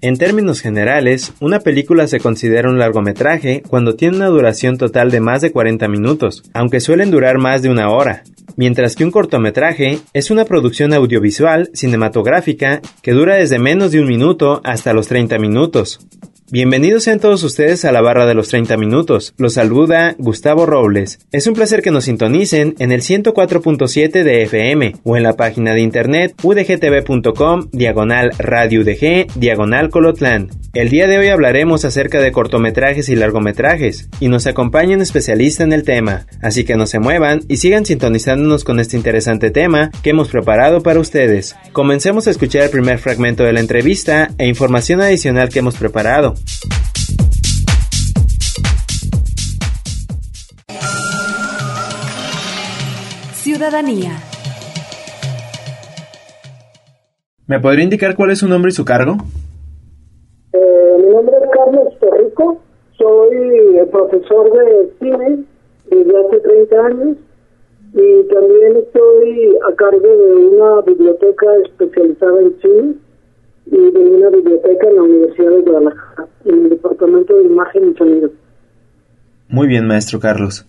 En términos generales, una película se considera un largometraje cuando tiene una duración total de más de 40 minutos, aunque suelen durar más de una hora, mientras que un cortometraje es una producción audiovisual cinematográfica que dura desde menos de un minuto hasta los 30 minutos. Bienvenidos sean todos ustedes a la barra de los 30 minutos. Los saluda Gustavo Robles. Es un placer que nos sintonicen en el 104.7 de FM o en la página de internet udgtv.com diagonal radio udg diagonal colotlán. El día de hoy hablaremos acerca de cortometrajes y largometrajes y nos acompaña un especialista en el tema, así que no se muevan y sigan sintonizándonos con este interesante tema que hemos preparado para ustedes. Comencemos a escuchar el primer fragmento de la entrevista e información adicional que hemos preparado. Ciudadanía. ¿Me podría indicar cuál es su nombre y su cargo? Eh, mi nombre es Carlos Torrico, soy profesor de cine desde hace 30 años y también estoy a cargo de una biblioteca especializada en cine y de una biblioteca en la Universidad de Guadalajara, en el Departamento de Imagen y Sonido. Muy bien, maestro Carlos.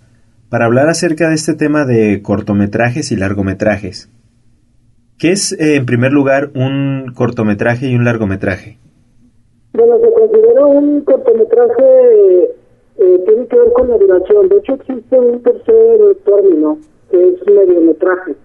Para hablar acerca de este tema de cortometrajes y largometrajes, ¿qué es, eh, en primer lugar, un cortometraje y un largometraje? Bueno, se considera un cortometraje, eh, tiene que ver con la duración. De hecho, existe un tercer término, que es mediometraje.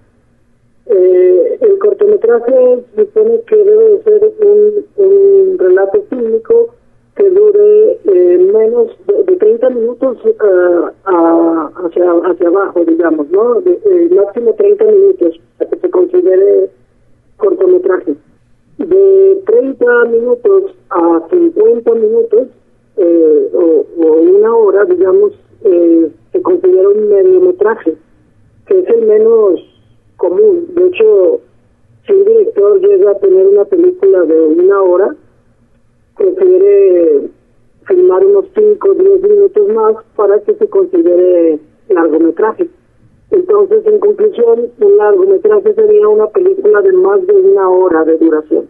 Eh, el cortometraje supone que debe de ser un, un relato fílmico que dure eh, menos de, de 30 minutos ah, a- hacia, hacia abajo, digamos, ¿no? De, eh, máximo 30 minutos para que se considere cortometraje. De 30 minutos a 50 minutos eh, o, o una hora, digamos, eh, se considera un mediometraje, que es el menos común. De hecho, si un director llega a tener una película de una hora, prefiere filmar unos 5 o 10 minutos más para que se considere largometraje. Entonces, en conclusión, un largometraje sería una película de más de una hora de duración.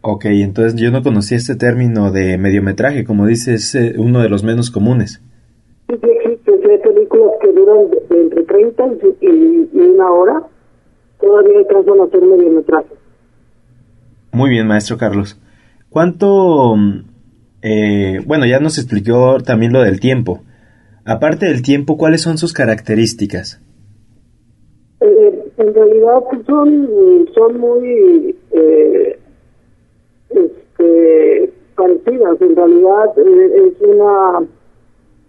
Ok, entonces yo no conocía este término de mediometraje, como dices, es eh, uno de los menos comunes. Sí, sí existen hay películas que duran de, entre 30 y, y- una hora, todavía alcanzan a ser mediometraje. Muy bien, maestro Carlos. ¿Cuánto... mm, eh, bueno, ya nos explicó también lo del tiempo. Aparte del tiempo, ¿cuáles son sus características? Eh, en realidad pues, son, son muy eh, este, parecidas. En realidad eh, es una,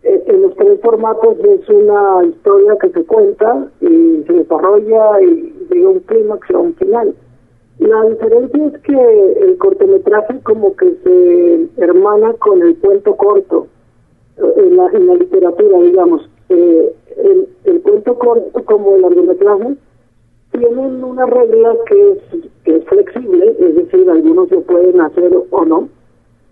eh, en los tres formatos es una historia que se cuenta y se desarrolla y llega un clímax a un final. La diferencia es que el cortometraje como que se hermana con el cuento corto eh, en la, en la literatura, digamos. Eh, el, cuento corto como el largometraje tienen una regla que es, que es flexible, es decir, algunos se pueden hacer o no,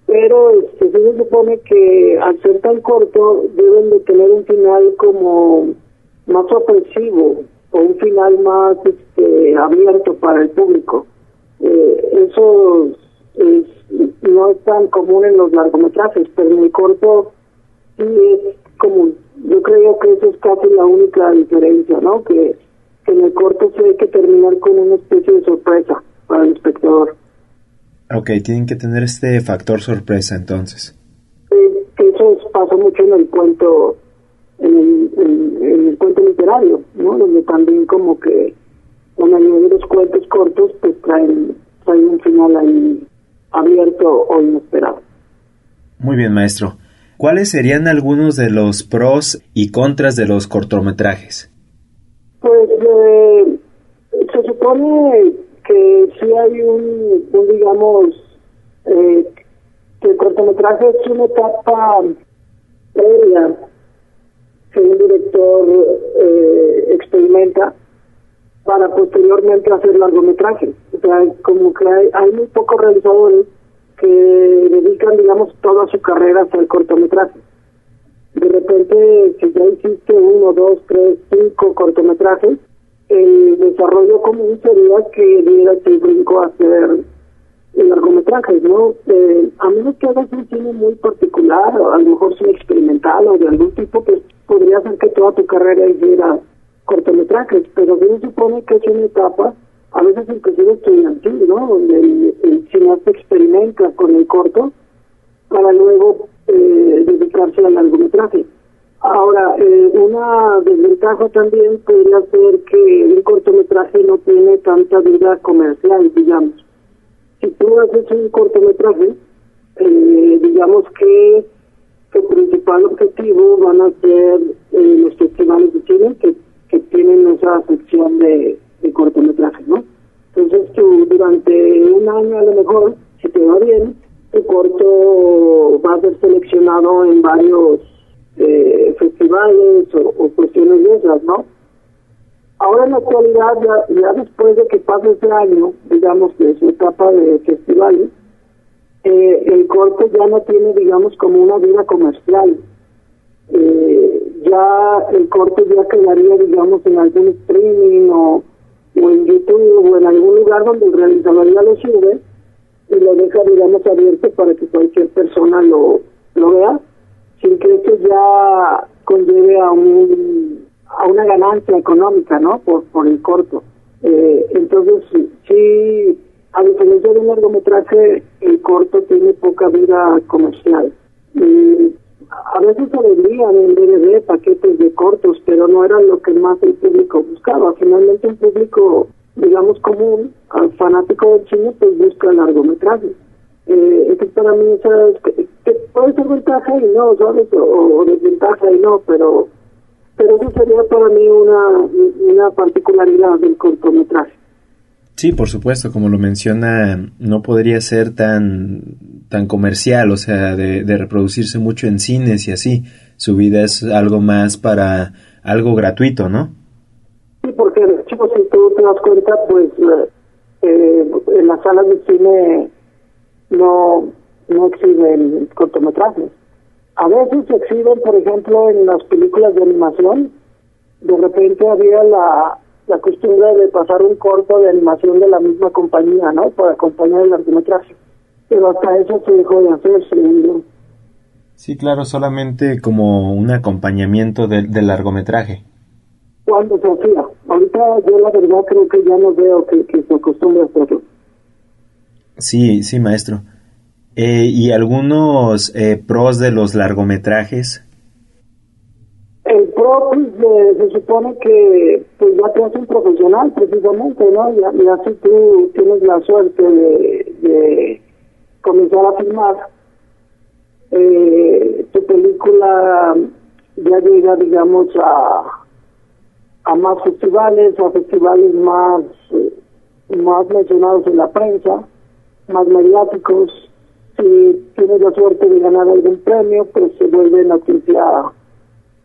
pero este, se supone que al ser tan corto deben de tener un final como más ofensivo o un final más este, abierto para el público. Eh, eso es, no es tan común en los largometrajes, pero en el corto sí es común. Yo creo que eso es casi la única diferencia, ¿no? Que, que en el corto sí hay que terminar con una especie de sorpresa para el espectador. Ok, tienen que tener este factor sorpresa entonces. Eh, que eso pasa mucho en el cuento, en el, en, en el cuento literario, ¿no? Donde también como que la mayoría de los cuentos cortos pues traen, traen un final ahí abierto o inesperado. Muy bien, maestro. ¿Cuáles serían algunos de los pros y contras de los cortometrajes? Pues eh, se supone que sí hay un, un digamos, eh, cortometraje es una etapa previa que un director eh, experimenta para posteriormente hacer largometraje. O sea, como que hay, hay muy pocos realizadores que dedican, digamos, toda su carrera el cortometraje. De repente, si ya hiciste uno, dos, tres, cinco cortometrajes, el desarrollo común sería que dieras el brinco a hacer largometrajes, ¿no? Eh, a menos que hagas un cine muy particular, o a lo mejor cine experimental o de algún tipo, pues podría ser que toda tu carrera hiciera cortometrajes, pero bien supone que es una etapa, a veces inclusive estudiantil, ¿no? Donde el, el cineasta experimenta con el corto para luego eh, dedicarse al largometraje. Ahora, eh, una desventaja también podría ser que un cortometraje no tiene tanta vida comercial, digamos. Si tú haces un cortometraje, eh, digamos que su principal objetivo van a ser eh, los festivales de cine que tienen esa sección de, de cortometrajes, ¿no? Entonces tú durante un año a lo mejor, si te va bien, tu corto va a ser seleccionado en varios eh, festivales o, o, cuestiones de esas, ¿no? Ahora en la actualidad, ya, ya después de que pase ese año, digamos, de su etapa de festivales, eh, el corto ya no tiene, digamos, como una vida comercial. Eh, ya el corto ya quedaría, digamos, en algún streaming o, o en YouTube o en algún lugar donde el realizador ya lo sube y lo deja, digamos, abierto para que cualquier persona lo, lo vea, sin que esto ya conlleve a un a una ganancia económica, ¿no? Por, por el corto. Eh, entonces, sí, a diferencia de un largometraje, el corto tiene poca vida comercial. Y a veces se vendían en DVD paquetes de cortos, pero no eran lo que más el público buscaba. Finalmente, un público, digamos, común, al fanático del cine, pues busca largometrajes. Eh, entonces, para mí, ¿sabes? Que, que puede ser ventaja y no, ¿sabes? O, o desventaja y no, pero pero eso sería para mí una, una particularidad del cortometraje. Sí, por supuesto, como lo menciona, no podría ser tan, tan comercial, o sea, de, reproducirse mucho en cines y así. Su vida es algo más para algo gratuito, ¿no? Sí, porque chicos, si tú te das cuenta, pues eh, en las salas de cine no, no exhiben cortometrajes. A veces se exhiben, por ejemplo, en las películas de animación. De repente había la, la costumbre de pasar un corto de animación de la misma compañía, ¿no? Para acompañar el largometraje. Pero hasta eso se dejó de hacer, según Sí, claro, solamente como un acompañamiento del, del largometraje. Cuando se hacía. Ahorita yo la verdad creo que ya no veo que, que se acostumbre a hacerlo. Sí, sí, maestro. Eh, ¿Y algunos eh, pros de los largometrajes? El pro, pues, eh, se supone que pues ya te hace un profesional, precisamente, ¿no? Ya, ya si tú tienes la suerte de, comenzar a filmar, eh, tu película ya llega, digamos, a, a más festivales, a festivales más, más mencionados en la prensa, más mediáticos si tienes la suerte de ganar algún premio, pues se vuelve noticia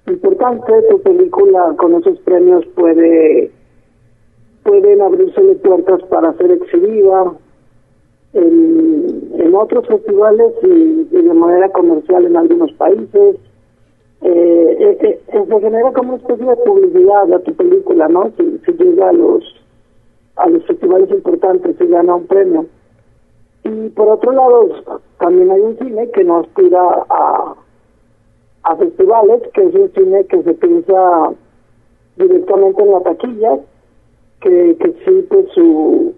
importante. Tu película con esos premios puede pueden abrirse puertas para ser exhibida en, otros festivales y, de manera comercial en algunos países. Eh, eh, eh, se genera como una especie de publicidad a tu película, ¿no? Si llega a los a los festivales importantes y gana un premio. Y por otro lado, también hay un cine que no aspira a, a festivales, que es un cine que se piensa directamente en la taquilla, que, que sí, pues su,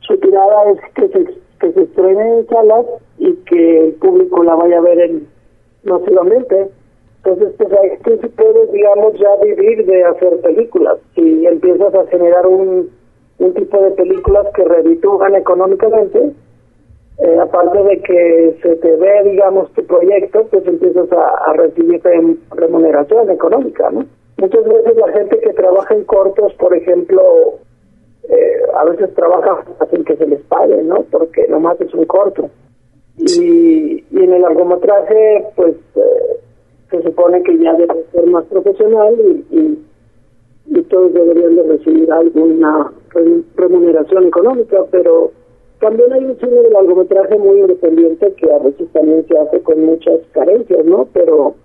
su tirada es que se, que se estrene en salas y que el público la vaya a ver en, masivamente. Entonces, pues ahí tú sí puedes, digamos, ya vivir de hacer películas. Si empiezas a generar un, un tipo de películas que reditúan económicamente, eh, aparte de que se te ve, digamos, tu proyecto, pues empiezas a, a recibir remuneración económica, ¿no? Muchas veces la gente que trabaja en cortos, por ejemplo, eh, a veces trabaja sin que se les pague, ¿no? Porque nomás es un corto. Y, y en el largometraje, pues eh, se supone que ya debe ser más profesional y, y, todos deberían de recibir alguna remuneración económica, pero también hay un cine de largometraje muy independiente que a veces también se hace con muchas carencias, ¿no? Pero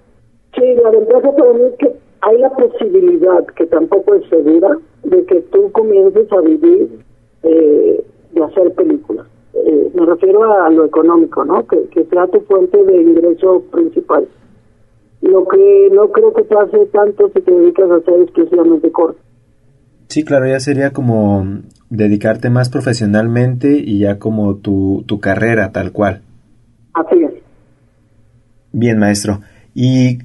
sí, la ventaja para mí es que hay la posibilidad, que tampoco es segura, de que tú comiences a vivir eh, de hacer películas. Eh, me refiero a lo económico, ¿no? Que, que sea tu fuente de ingreso principal. Lo que no creo que pase tanto si te dedicas a hacer exclusivamente corto. Sí, claro, ya sería como dedicarte más profesionalmente y ya como tu, tu carrera tal cual. Así es. Bien, maestro. ¿Y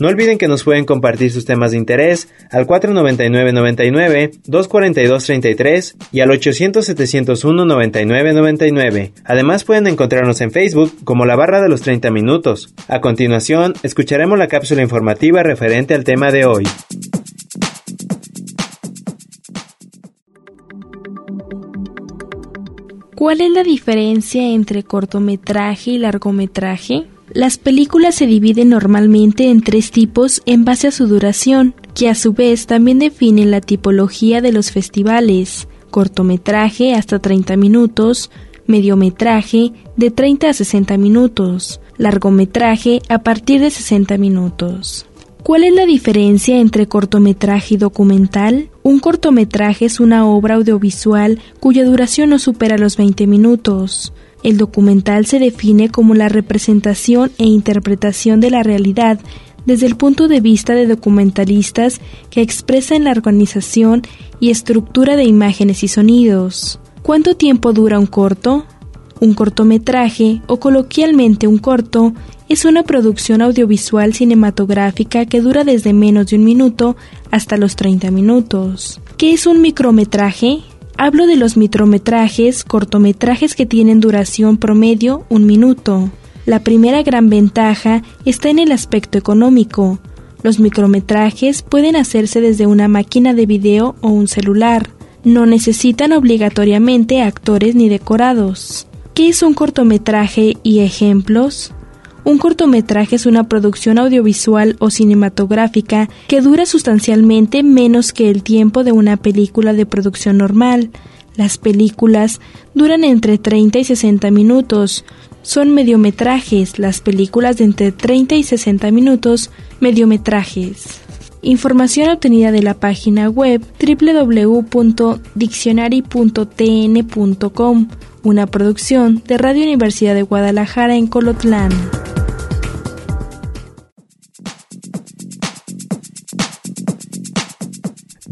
No olviden que nos pueden compartir sus temas de interés al 499-99, 242-33 y al 800-701-9999. Además pueden encontrarnos en Facebook como la barra de los 30 minutos. A continuación, escucharemos la cápsula informativa referente al tema de hoy. ¿Cuál es la diferencia entre cortometraje y largometraje? Las películas se dividen normalmente en tres tipos en base a su duración, que a su vez también definen la tipología de los festivales, cortometraje hasta 30 minutos, mediometraje de 30 a 60 minutos, largometraje a partir de 60 minutos. ¿Cuál es la diferencia entre cortometraje y documental? Un cortometraje es una obra audiovisual cuya duración no supera los 20 minutos. El documental se define como la representación e interpretación de la realidad desde el punto de vista de documentalistas que expresan la organización y estructura de imágenes y sonidos. ¿Cuánto tiempo dura un corto? Un cortometraje, o coloquialmente un corto, es una producción audiovisual cinematográfica que dura desde menos de un minuto hasta los 30 minutos. ¿Qué es un micrometraje? Hablo de los micrometrajes, cortometrajes que tienen duración promedio un minuto. La primera gran ventaja está en el aspecto económico. Los micrometrajes pueden hacerse desde una máquina de video o un celular. No necesitan obligatoriamente actores ni decorados. ¿Qué es un cortometraje y ejemplos? Un cortometraje es una producción audiovisual o cinematográfica que dura sustancialmente menos que el tiempo de una película de producción normal. Las películas duran entre 30 y 60 minutos. Son mediometrajes, las películas de entre 30 y 60 minutos, mediometrajes. Información obtenida de la página web www.diccionary.tn.com, una producción de Radio Universidad de Guadalajara en Colotlán.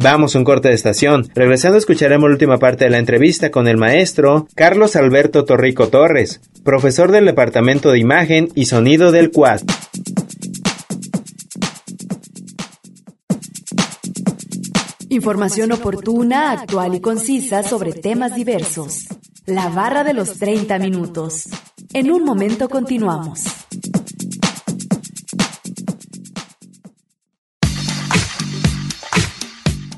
Vamos un corte de estación. Regresando escucharemos la última parte de la entrevista con el maestro Carlos Alberto Torrico Torres, profesor del Departamento de Imagen y Sonido del CUAD. Información oportuna, actual y concisa sobre temas diversos. La barra de los 30 minutos. En un momento continuamos.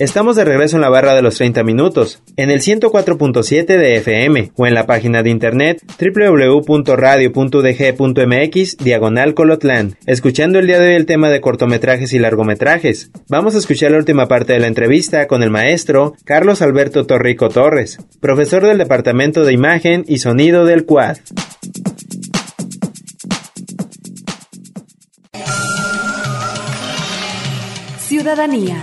Estamos de regreso en la barra de los 30 minutos, en el 104.7 de FM o en la página de internet www.radio.dg.mx diagonal Colotlán, escuchando el día de hoy el tema de cortometrajes y largometrajes. Vamos a escuchar la última parte de la entrevista con el maestro Carlos Alberto Torrico Torres, profesor del Departamento de Imagen y Sonido del CUAD. Ciudadanía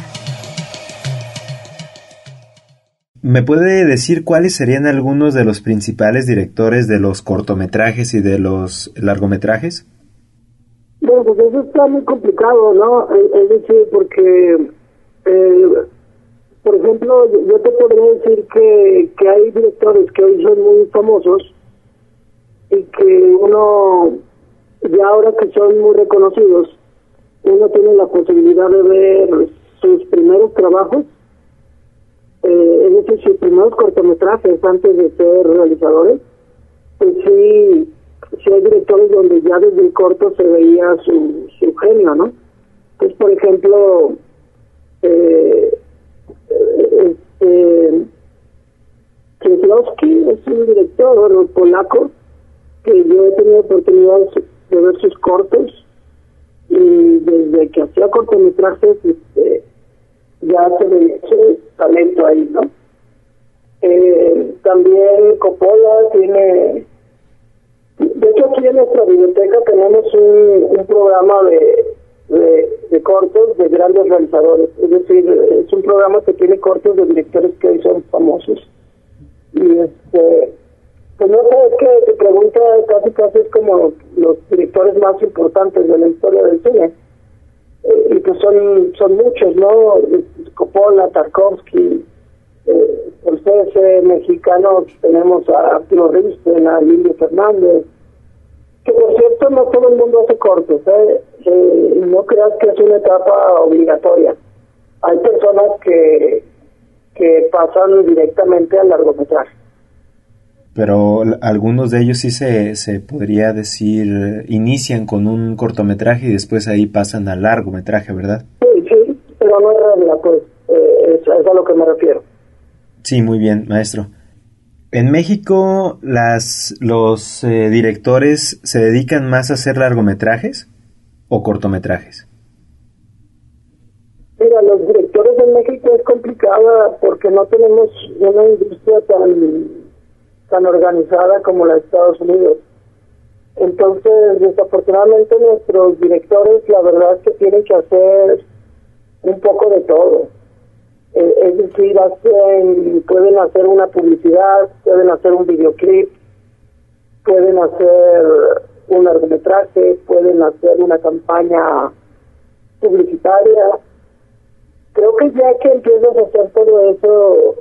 ¿Me puede decir cuáles serían algunos de los principales directores de los cortometrajes y de los largometrajes? Bueno, pues eso está muy complicado, ¿no? Es decir, porque, eh, por ejemplo, yo te podría decir que, que hay directores que hoy son muy famosos y que uno, ya ahora que son muy reconocidos, uno tiene la posibilidad de ver sus primeros trabajos eh, es decir, sus primeros cortometrajes antes de ser realizadores, pues sí, hay directores donde ya desde el corto se veía su, su genio, ¿no? Pues, por ejemplo, eh, este, Kieslowski es un director polaco que yo he tenido oportunidad de ver sus cortos y desde que hacía cortometrajes este, ya se ve su talento ahí, ¿no? Eh, también Coppola tiene de hecho aquí en nuestra biblioteca tenemos un, un programa de, de, cortos de grandes realizadores es decir es un programa que tiene cortos de directores que hoy son famosos y este pues no sé, es que tu pregunta casi casi es como los directores más importantes de la historia del cine. Y pues son, son muchos, ¿no? Coppola, Tarkovsky, eh, mexicanos tenemos a Arturo Risten, a Emilio Fernández, que por cierto no todo el mundo hace cortos, ¿eh? ¿eh? no creas que es una etapa obligatoria. Hay personas que, que pasan directamente al largometraje pero algunos de ellos sí se, se podría decir, inician con un cortometraje y después ahí pasan al largometraje, ¿verdad? Sí, sí, pero no es realidad, pues, eh, es, a lo que me refiero. Sí, muy bien, maestro. En México, las, los eh, directores se dedican más a hacer largometrajes o cortometrajes. Mira, los directores en México es complicada porque no tenemos una industria tan tan organizada como la de Estados Unidos. Entonces, desafortunadamente nuestros directores, la verdad es que tienen que hacer un poco de todo. Eh, es decir, hacen, pueden hacer una publicidad, pueden hacer un videoclip, pueden hacer un largometraje, pueden hacer una campaña publicitaria. Creo que ya que empiezas a hacer todo eso,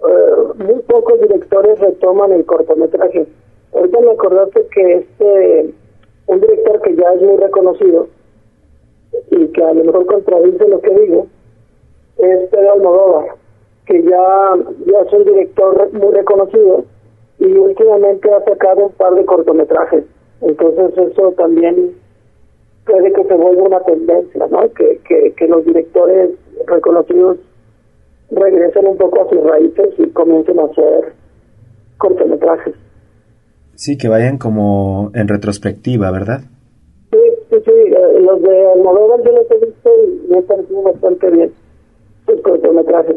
eh, muy pocos directores retoman el cortometraje. Ahorita me acordaste que este, un director que ya es muy reconocido y que a lo mejor contradice lo que digo, es Pedro Almodóvar, que ya, ya es un director muy reconocido y últimamente ha sacado un par de cortometrajes. Entonces eso también puede que se vuelva una tendencia, ¿no? Que, que, que los directores reconocidos regresen un poco a sus raíces y comiencen a hacer cortometrajes. Sí, que vayan como en retrospectiva, ¿verdad? Sí, sí, sí. Eh, los de Almodóvar yo los he visto y me han parecido bastante bien sus cortometrajes.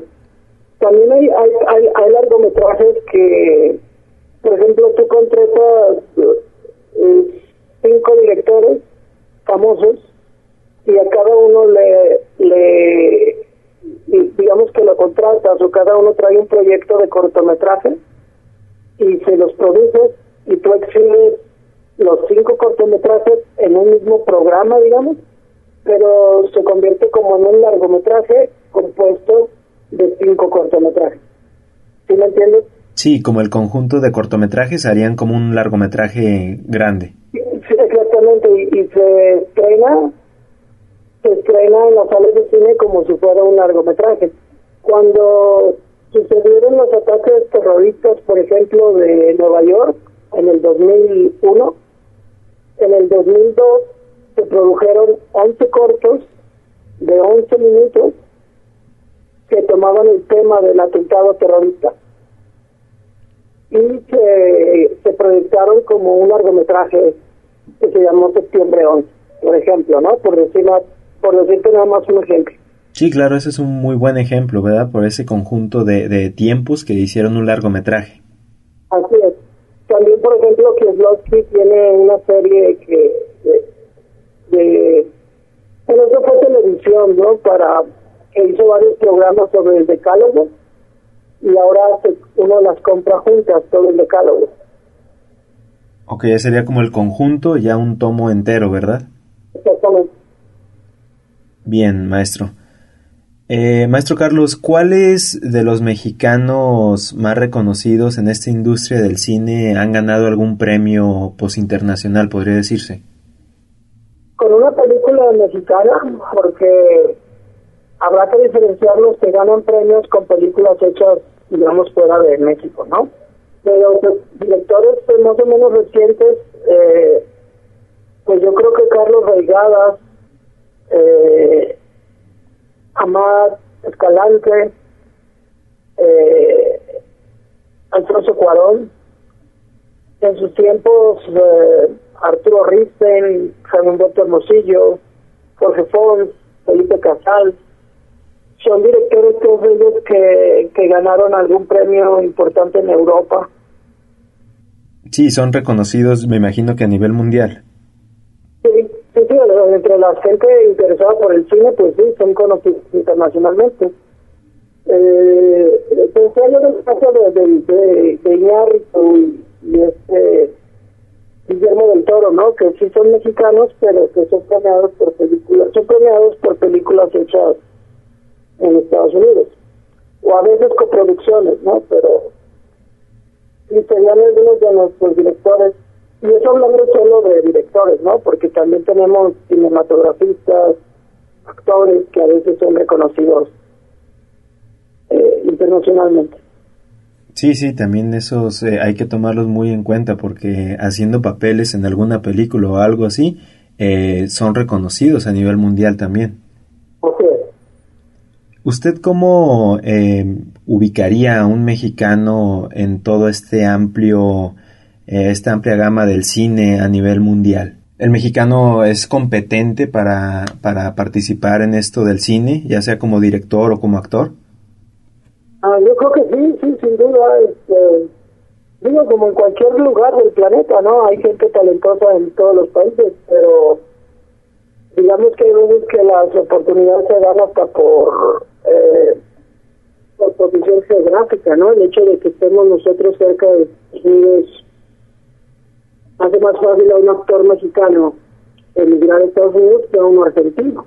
También hay, hay, hay, hay largometrajes que, por ejemplo, tú contratas eh, cinco directores famosos y a cada uno le, le contratas o cada uno trae un proyecto de cortometraje y se los produces y tú exhibes los cinco cortometrajes en un mismo programa, digamos, pero se convierte como en un largometraje compuesto de cinco cortometrajes. ¿Sí me entiendes? Sí, como el conjunto de cortometrajes harían como un largometraje grande. Sí, exactamente, y, y se estrena se estrena en las salas de cine como si fuera un largometraje. Cuando sucedieron los ataques terroristas, por ejemplo, de Nueva York en el 2001, en el 2002 se produjeron 11 cortos de 11 minutos que tomaban el tema del atentado terrorista y se, se proyectaron como un largometraje que se llamó Septiembre 11, por ejemplo, ¿no? Por decir por decirte nada más un ejemplo. Sí, claro, ese es un muy buen ejemplo, ¿verdad? Por ese conjunto de, de tiempos que hicieron un largometraje. Así es. También, por ejemplo, Kieslowski tiene una serie que de, de bueno, eso fue televisión, ¿no? Para que hizo varios programas sobre el decálogo y ahora uno las compra juntas, todo el decálogo. Ok, ya sería como el conjunto, ya un tomo entero, ¿verdad? Exactamente. Bien, maestro. Eh, maestro Carlos, ¿cuáles de los mexicanos más reconocidos en esta industria del cine han ganado algún premio posinternacional, podría decirse? Con una película mexicana, porque habrá que diferenciar los que ganan premios con películas hechas, digamos, fuera de México, ¿no? Pero pues, directores pues, más o menos recientes, eh, pues yo creo que Carlos Reigadas, eh, Amad Escalante, eh, Alfonso Cuarón, en sus tiempos eh, Arturo Risten, Humberto Hermosillo, Jorge Fons, Felipe Casal, son directores todos ellos que, que ganaron algún premio importante en Europa. Sí, son reconocidos, me imagino que a nivel mundial. Sí, entre la gente interesada por el cine, pues sí, son conocidos internacionalmente. Eh, pensé en el caso de, de, de, de y, y este Guillermo del Toro, ¿no? Que sí son mexicanos, pero que son premiados por películas, son premiados por películas hechas en Estados Unidos. O a veces coproducciones, ¿no? Pero sí serían algunos de nuestros directores. Y eso hablando solo de directores, ¿no? Porque también tenemos cinematografistas, actores que a veces son reconocidos eh, internacionalmente. Sí, sí, también esos eh, hay que tomarlos muy en cuenta porque haciendo papeles en alguna película o algo así eh, son reconocidos a nivel mundial también. ¿Usted cómo eh, ubicaría a un mexicano en todo este amplio, esta amplia gama del cine a nivel mundial? ¿El mexicano es competente para, para participar en esto del cine, ya sea como director o como actor? Ah, yo creo que sí, sí, sin duda. Este, digo, como en cualquier lugar del planeta, ¿no? Hay gente talentosa en todos los países, pero digamos que hay veces que las oportunidades se dan hasta por, eh, por posición geográfica, ¿no? El hecho de que estemos nosotros cerca de Estados Unidos hace más fácil a un actor mexicano emigrar a Estados Unidos que a un argentino,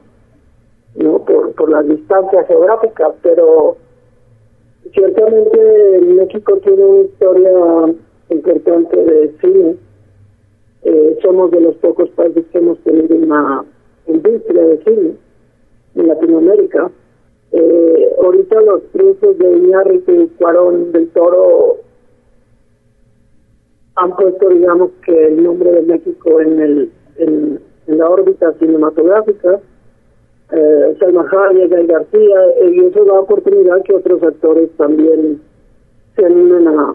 ¿no? Por, por la distancia geográfica, pero Ciertamente México tiene una historia importante de cine. Eh, somos de los pocos países que hemos tenido una industria de cine en Latinoamérica. Eh, ahorita los triunfos de Iñárritu Cuarón del Toro han puesto, digamos, que el nombre de México en, el, en la órbita cinematográfica eh, Salma Hayek, y García, y eso da oportunidad que otros actores también se animen a,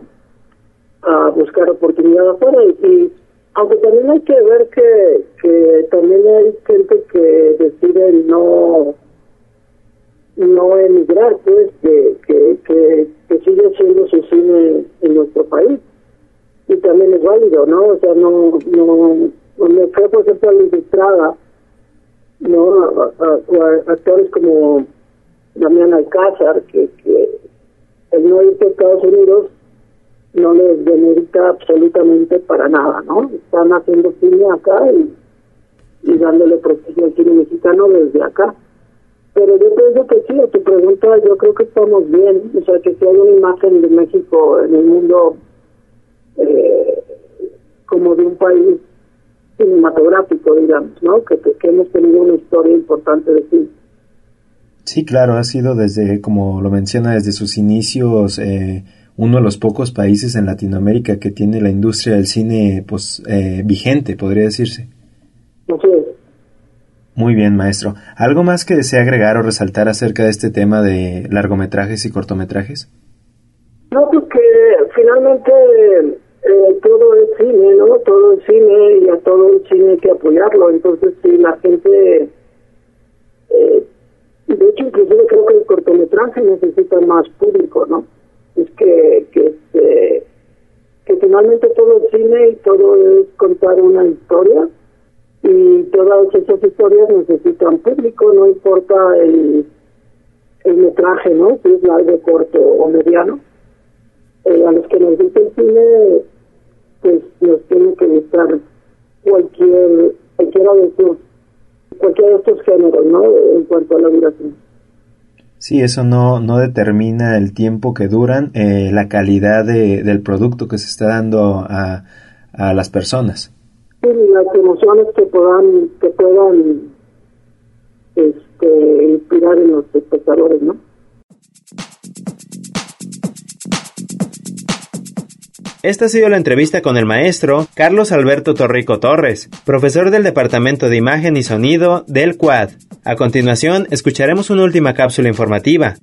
a buscar oportunidad afuera. Y, aunque también hay que ver que, que también hay gente que decide no no emigrar, pues, que, que, que, sigue haciendo su cine en nuestro país. Y también es válido, ¿no? O sea, no, no, no fue, por ejemplo, la Estrada, no actores como Damián Alcázar que, que el no irse a Estados Unidos no les demerita absolutamente para nada no están haciendo cine acá y, y dándole prestigio al cine mexicano desde acá. Pero yo pienso que sí, a tu pregunta yo creo que estamos bien, o sea que si hay una imagen de México en el mundo eh, como de un país cinematográfico, digamos, ¿no? Que, que, hemos tenido una historia importante de cine. Sí, claro, ha sido desde, como lo menciona, desde sus inicios, eh, uno de los pocos países en Latinoamérica que tiene la industria del cine, pues, eh, vigente, podría decirse. Así es. Muy bien, maestro. ¿Algo más que desea agregar o resaltar acerca de este tema de largometrajes y cortometrajes? No, pues que finalmente Todo es cine y a todo el cine hay que apoyarlo. Entonces, si la gente. Eh, de hecho, inclusive creo que el cortometraje necesita más público, ¿no? Es que, que, este, que finalmente todo es cine y todo es contar una historia y todas esas historias necesitan público, no importa el, el metraje, ¿no? Si es largo, corto o mediano. Eh, a los que nos gusta el cine pues nos tiene que gustar cualquier, cualquiera de estos, cualquiera de estos géneros, ¿no? En cuanto a la duración. Sí, eso no, no determina el tiempo que duran, eh, la calidad de, del producto que se está dando a, a las personas. Sí, las emociones que puedan, que puedan este, este, inspirar en los espectadores, ¿no? Esta ha sido la entrevista con el maestro Carlos Alberto Torrico Torres, profesor del Departamento de Imagen y Sonido del CUAD. A continuación, escucharemos una última cápsula informativa.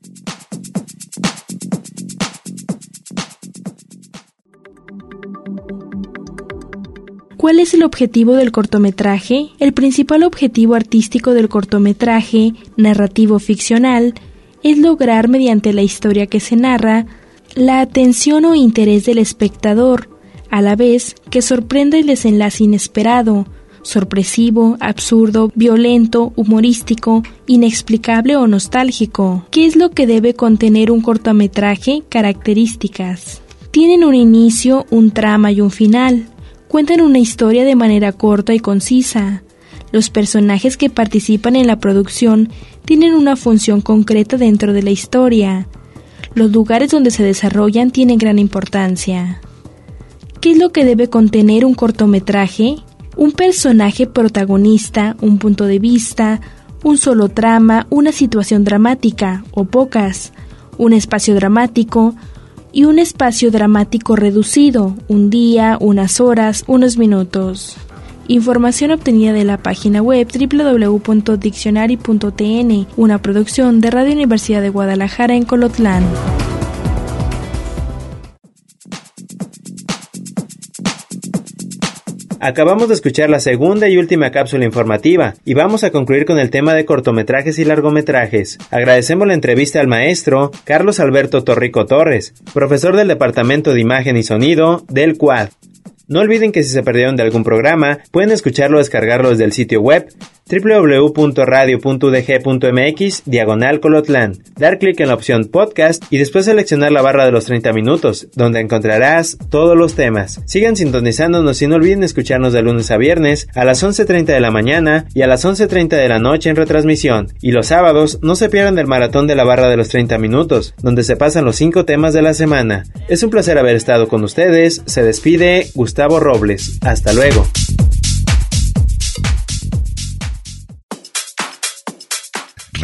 ¿Cuál es el objetivo del cortometraje? El principal objetivo artístico del cortometraje, narrativo ficcional, es lograr mediante la historia que se narra la atención o interés del espectador, a la vez que sorprenda el desenlace inesperado, sorpresivo, absurdo, violento, humorístico, inexplicable o nostálgico. ¿Qué es lo que debe contener un cortometraje? Características. Tienen un inicio, un trama y un final. Cuentan una historia de manera corta y concisa. Los personajes que participan en la producción tienen una función concreta dentro de la historia. Los lugares donde se desarrollan tienen gran importancia. ¿Qué es lo que debe contener un cortometraje? Un personaje protagonista, un punto de vista, un solo trama, una situación dramática, o pocas, un espacio dramático, y un espacio dramático reducido, un día, unas horas, unos minutos. Información obtenida de la página web www.diccionary.tn, una producción de Radio Universidad de Guadalajara en Colotlán. Acabamos de escuchar la segunda y última cápsula informativa y vamos a concluir con el tema de cortometrajes y largometrajes. Agradecemos la entrevista al maestro Carlos Alberto Torrico Torres, profesor del Departamento de Imagen y Sonido del CUAD. No olviden que si se perdieron de algún programa, pueden escucharlo o descargarlo desde el sitio web www.radio.udg.mx diagonal Colotlán. Dar clic en la opción podcast y después seleccionar la barra de los 30 minutos, donde encontrarás todos los temas. Sigan sintonizándonos y no olviden escucharnos de lunes a viernes a las 11.30 de la mañana y a las 11.30 de la noche en retransmisión. Y los sábados no se pierdan del maratón de la barra de los 30 minutos, donde se pasan los 5 temas de la semana. Es un placer haber estado con ustedes. Se despide Gustavo Robles. Hasta luego.